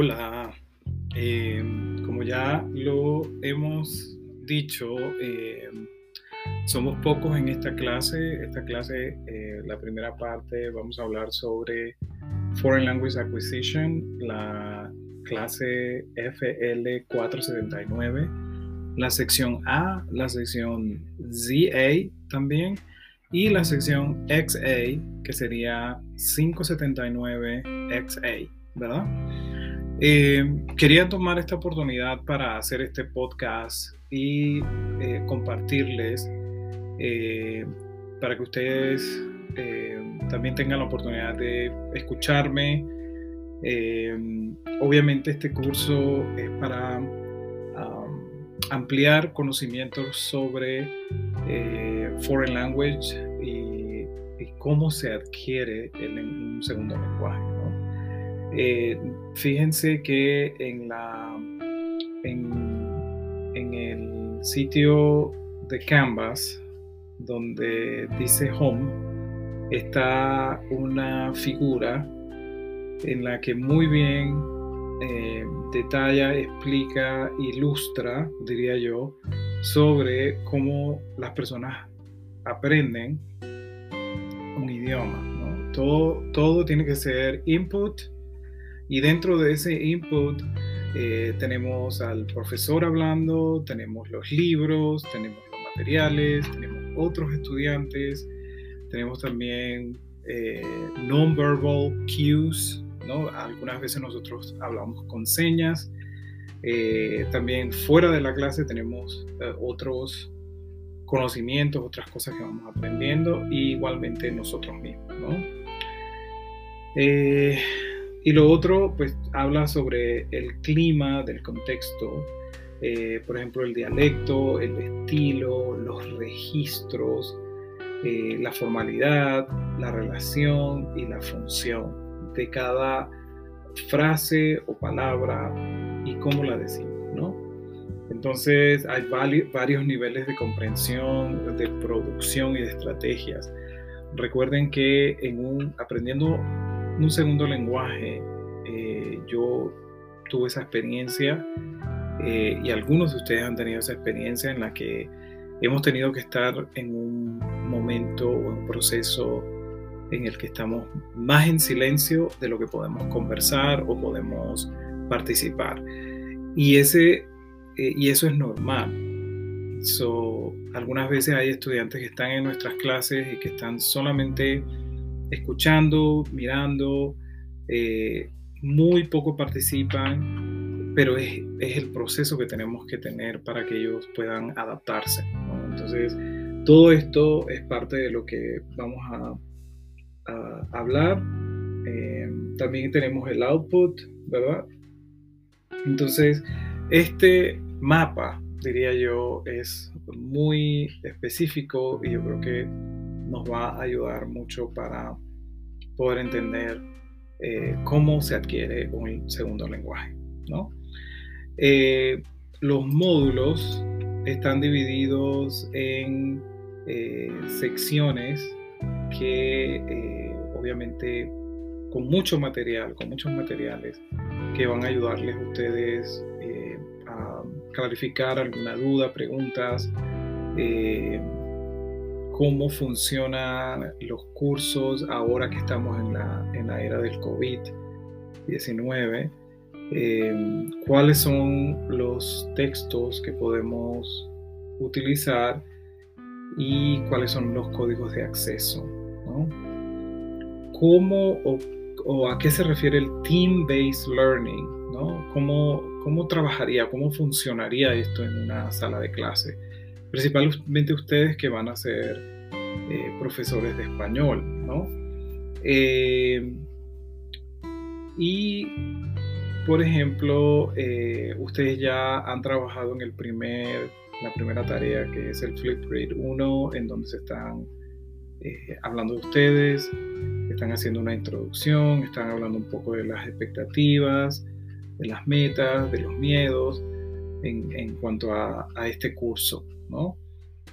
Hola, eh, como ya lo hemos dicho, eh, somos pocos en esta clase. Esta clase, eh, la primera parte, vamos a hablar sobre Foreign Language Acquisition, la clase FL479, la sección A, la sección ZA también, y la sección XA, que sería 579XA, ¿verdad? Eh, quería tomar esta oportunidad para hacer este podcast y eh, compartirles eh, para que ustedes también tengan la oportunidad de escucharme. obviamente este curso es para um, ampliar conocimientos sobre foreign language y, y, cómo se adquiere un segundo lenguaje. Eh, fíjense que en, la, en, en el sitio de Canvas, donde dice Home, está una figura en la que muy bien eh, detalla, explica, ilustra, diría yo, sobre cómo las personas aprenden un idioma. Todo, todo tiene que ser input y dentro de ese input eh, tenemos al profesor hablando, tenemos los libros, tenemos los materiales, tenemos otros estudiantes, tenemos también eh, non-verbal cues, ¿no? Algunas veces nosotros hablamos con señas. Eh, también fuera de la clase tenemos otros conocimientos, otras cosas que vamos aprendiendo, y igualmente nosotros mismos, ¿no? Y lo otro, pues habla sobre el clima del contexto, eh, por ejemplo, el dialecto, el estilo, los registros, eh, la formalidad, la relación y la función de cada frase o palabra y cómo la decimos, ¿no? Entonces hay varios niveles de comprensión, de producción y de estrategias. Recuerden que en un, aprendiendo un segundo lenguaje. Eh, yo tuve esa experiencia eh, y algunos de ustedes han tenido esa experiencia en la que hemos tenido que estar en un momento o en un proceso en el que estamos más en silencio de lo que podemos conversar o podemos participar. Y, ese, eh, y eso es normal. So, algunas veces hay estudiantes que están en nuestras clases y que están solamente escuchando, mirando, eh, muy poco participan, pero es, el proceso que tenemos que tener para que ellos puedan adaptarse. Entonces, todo esto es parte de lo que vamos a, hablar. Eh, también tenemos el output, ¿verdad? Entonces, este mapa, diría yo, es muy específico y yo creo que nos va a ayudar mucho para poder entender eh, cómo se adquiere un segundo lenguaje. ¿no? Eh, los módulos están divididos en eh, secciones que obviamente con mucho material, con muchos materiales que van a ayudarles a ustedes a clarificar alguna duda, preguntas, cómo funcionan los cursos ahora que estamos en la, en la era del COVID-19, eh, cuáles son los textos que podemos utilizar y cuáles son los códigos de acceso. ¿no? ¿Cómo o, a qué se refiere el team-based learning? ¿no? ¿Cómo, ¿Cómo trabajaría, cómo funcionaría esto en una sala de clase? principalmente ustedes que van a ser eh, profesores de español, ¿no? Eh, y, por ejemplo, eh, ustedes ya han trabajado en el primer, la primera tarea que es el Flipgrid 1, en donde se están hablando de ustedes, están haciendo una introducción, están hablando un poco de las expectativas, de las metas, de los miedos en, cuanto a, a este curso.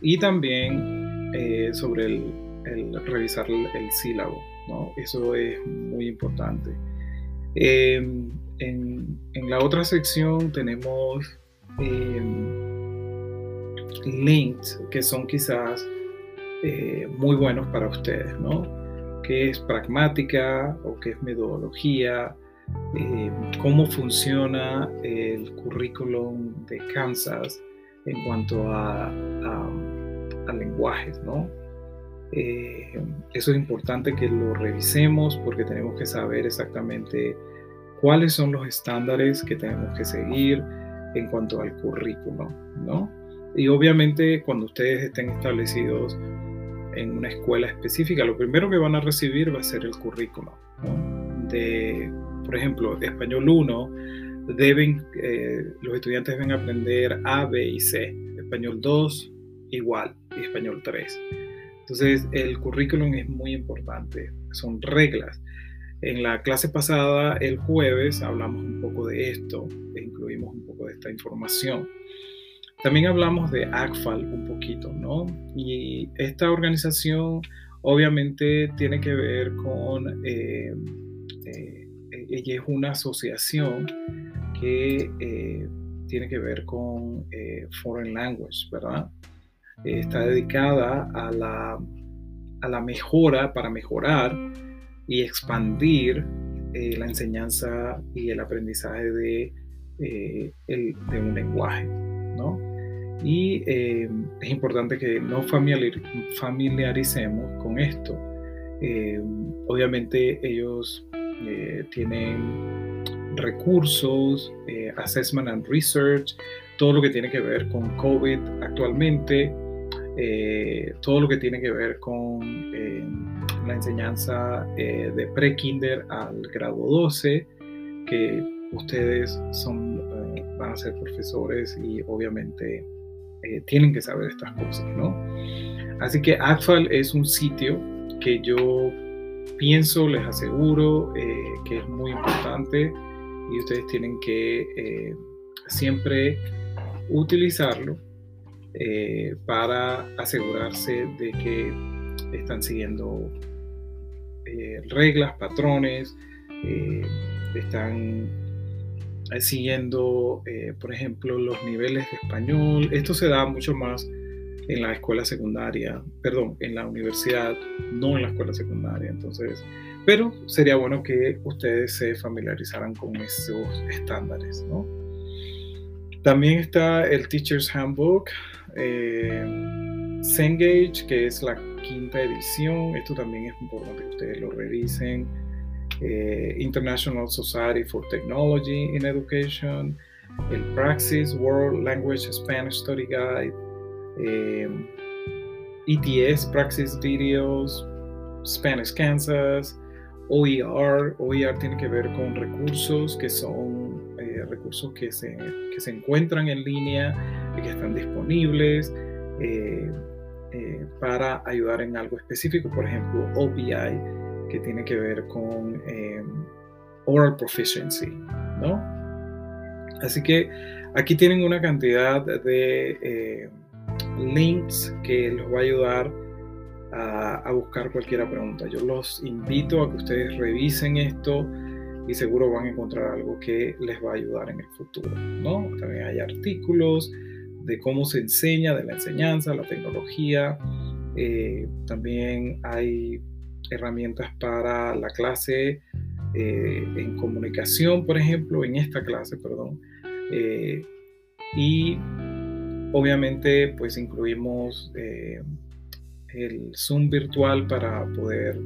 Y también eh, sobre el, revisar el, sílabo, ¿no? Eso es muy importante. Em, en, la otra sección tenemos links que son quizás muy buenos para ustedes, ¿no? qué es pragmática o qué es metodología, eh, cómo funciona el currículum de Kansas en cuanto a, lenguajes, ¿no? Eh, eso es importante que lo revisemos porque tenemos que saber exactamente cuáles son los estándares que tenemos que seguir en cuanto al currículum, ¿no? Y obviamente cuando ustedes estén establecidos en una escuela específica, lo primero que van a recibir va a ser el currículo. De, por ejemplo, español 1, deben, eh, los estudiantes deben aprender A, B y C. Español 2, igual, español 3. Entonces, el currículum es muy importante, son reglas. En la clase pasada, el jueves, hablamos un poco de esto, e incluimos un poco de esta información. También hablamos de ACFAL un poquito, ¿no? Y esta organización obviamente tiene que ver con, eh, eh, ella es una asociación que eh, tiene que ver con Foreign Language, ¿verdad? Está dedicada a la, a la mejora, para mejorar y expandir la enseñanza y el aprendizaje de, de un lenguaje, ¿no? Y eh, es importante que nos familiaricemos con esto. Eh, obviamente ellos eh, tienen recursos, assessment and research, todo lo que tiene que ver con COVID actualmente, todo lo que tiene que ver con la enseñanza de pre-kinder al grado 12, que ustedes son, van a ser profesores y obviamente eh, tienen que saber estas cosas, ¿no? Así que ACFAL es un sitio que yo pienso, les aseguro, eh, que es muy importante y ustedes tienen que eh, siempre utilizarlo para asegurarse de que están siguiendo reglas, patrones, están eh, siguiendo, eh, por ejemplo, los niveles de español. Esto se da mucho más en la escuela secundaria, perdón, en la universidad, no en la escuela secundaria. Entonces, pero sería bueno que ustedes se familiarizaran con esos estándares, ¿no? También está el Teacher's Handbook, eh, Cengage, que es la quinta edición. Esto también es importante que ustedes lo revisen. Eh, International Society for Technology in Education, el Praxis World Language Spanish Study Guide, ETS eh, e Praxis Videos, Spanish Kansas, OER. OER tiene que ver con recursos que son eh, recursos que se, que se, encuentran en línea y que están disponibles. para ayudar en algo específico, por ejemplo, OPI, que tiene que ver con em, oral proficiency, ¿no? Así que aquí tienen una cantidad de eh, links que les va a ayudar a, buscar cualquier pregunta. Yo los invito a que ustedes revisen esto y seguro van a encontrar algo que les va a ayudar en el futuro, ¿no? También hay artículos de cómo se enseña, de la enseñanza, la tecnología. Eh, también hay herramientas para la clase eh, en comunicación, por ejemplo, en esta clase, perdón. Eh, y obviamente pues incluimos el Zoom virtual para poder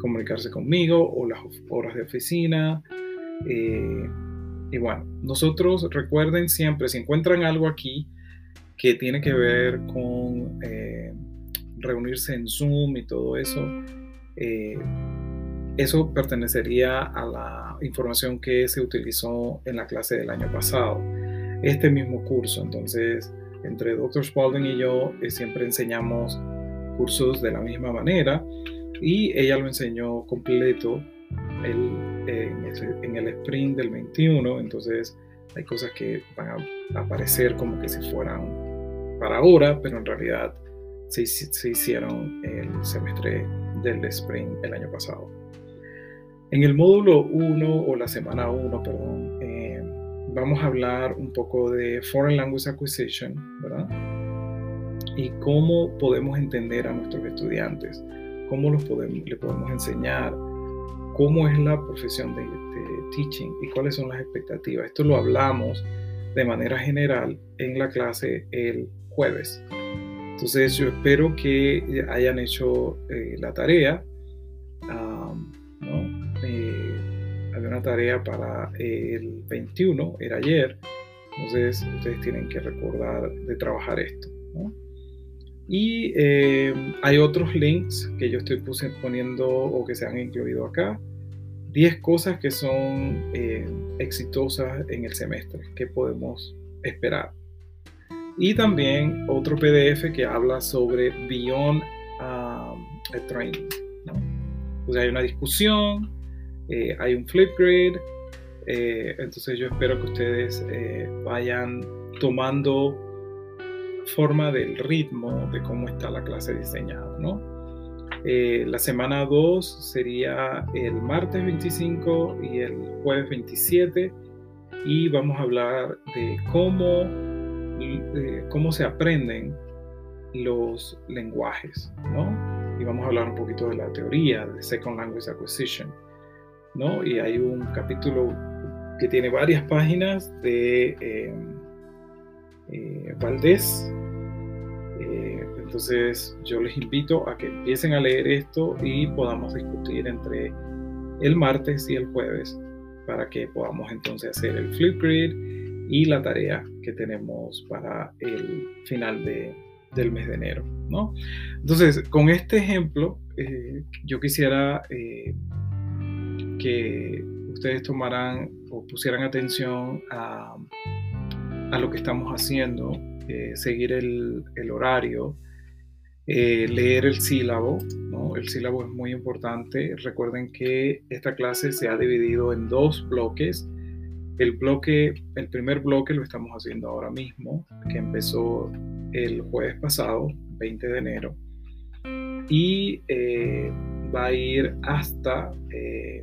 comunicarse conmigo o las horas de oficina. y bueno, nosotros recuerden siempre, si encuentran algo aquí que tiene que ver con reunirse en Zoom y todo eso, eh, eso pertenecería a la información que se utilizó en la clase del año pasado, este mismo curso. Entonces, entre Dr. Spalding y yo eh, siempre enseñamos cursos de la misma manera y ella lo enseñó completo en, el, en, el, sprint del 21. Entonces, hay cosas que van a aparecer como que si fueran para ahora, pero en realidad se, hicieron el semestre del spring el año pasado. En el módulo 1 o la semana 1, perdón, eh, vamos a hablar un poco de Foreign Language Acquisition, ¿verdad? Y cómo podemos entender a nuestros estudiantes, cómo los podemos, le podemos enseñar, cómo es la profesión de, de teaching y cuáles son las expectativas. Esto lo hablamos de manera general en la clase el jueves. Entonces yo espero que hayan hecho eh, la tarea. ¿no? Eh, había una tarea para el 21, era ayer. Entonces ustedes tienen que recordar de trabajar esto. Y eh, hay otros links que yo estoy poniendo o que se han incluido acá. 10 cosas que son exitosas en el semestre, que podemos esperar. Y también otro PDF que habla sobre Beyond um, Training. ¿no? hay una discusión, eh, hay un Flipgrid, eh, entonces yo espero que ustedes eh, vayan tomando forma del ritmo de cómo está la clase diseñada. ¿no? la semana 2 sería el martes 25 y el jueves 27 y vamos a hablar de cómo eh, cómo se aprenden los lenguajes, ¿no? Y vamos a hablar un poquito de la teoría de Second Language Acquisition, ¿no? Y hay un capítulo que tiene varias páginas de eh, eh, Valdés. Entonces yo les invito a que empiecen a leer esto y podamos discutir entre el martes y el jueves para que podamos entonces hacer el Flipgrid y la tarea que tenemos para el final de, del mes de enero. ¿no? Entonces, con este ejemplo, eh, yo quisiera eh, que ustedes tomaran o pusieran atención a, a lo que estamos haciendo, eh, seguir el, el horario, leer el sílabo. El sílabo es muy importante. Recuerden que esta clase se ha dividido en dos bloques el bloque, el primer bloque lo estamos haciendo ahora mismo, que empezó el jueves pasado, 20 de enero, y eh, va a ir hasta eh,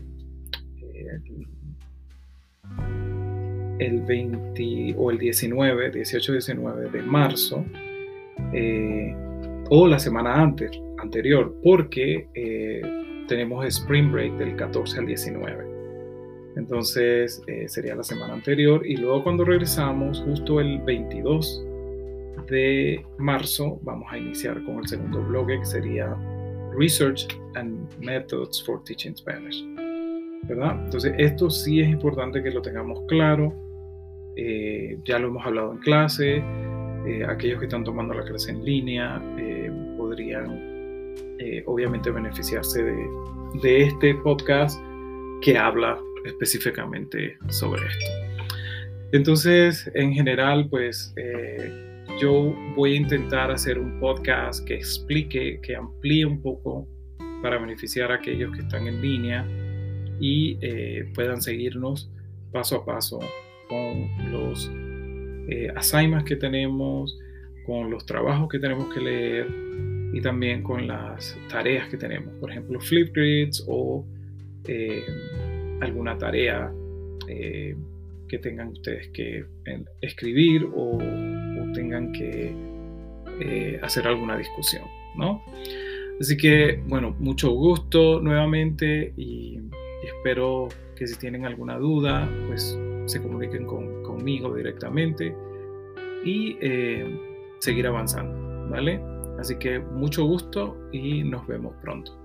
el 20 o el 19, 18-19 de marzo, eh, o la semana antes, anterior, porque tenemos Spring Break del 14 al 19. Entonces eh, sería la semana anterior y luego cuando regresamos, justo el 22 de marzo, vamos a iniciar con el segundo bloque que sería Research and Methods for Teaching Spanish. ¿Verdad? Entonces esto sí es importante que lo tengamos claro. Eh, ya lo hemos hablado en clase. Eh, aquellos que están tomando la clase en línea podrían obviamente beneficiarse de, de este podcast que habla específicamente sobre esto. Entonces, en general, pues eh, yo voy a intentar hacer un podcast que explique, que amplíe un poco para beneficiar a aquellos que están en línea y eh, puedan seguirnos paso a paso con los eh, assignments que tenemos, con los trabajos que tenemos que leer y también con las tareas que tenemos, por ejemplo, Flipgrids o eh, alguna tarea eh, que tengan ustedes que escribir o, tengan que eh, hacer alguna discusión, ¿no? Así que, bueno, mucho gusto nuevamente y, espero que si tienen alguna duda, pues se comuniquen conmigo directamente y eh, seguir avanzando, ¿vale? Así que mucho gusto y nos vemos pronto.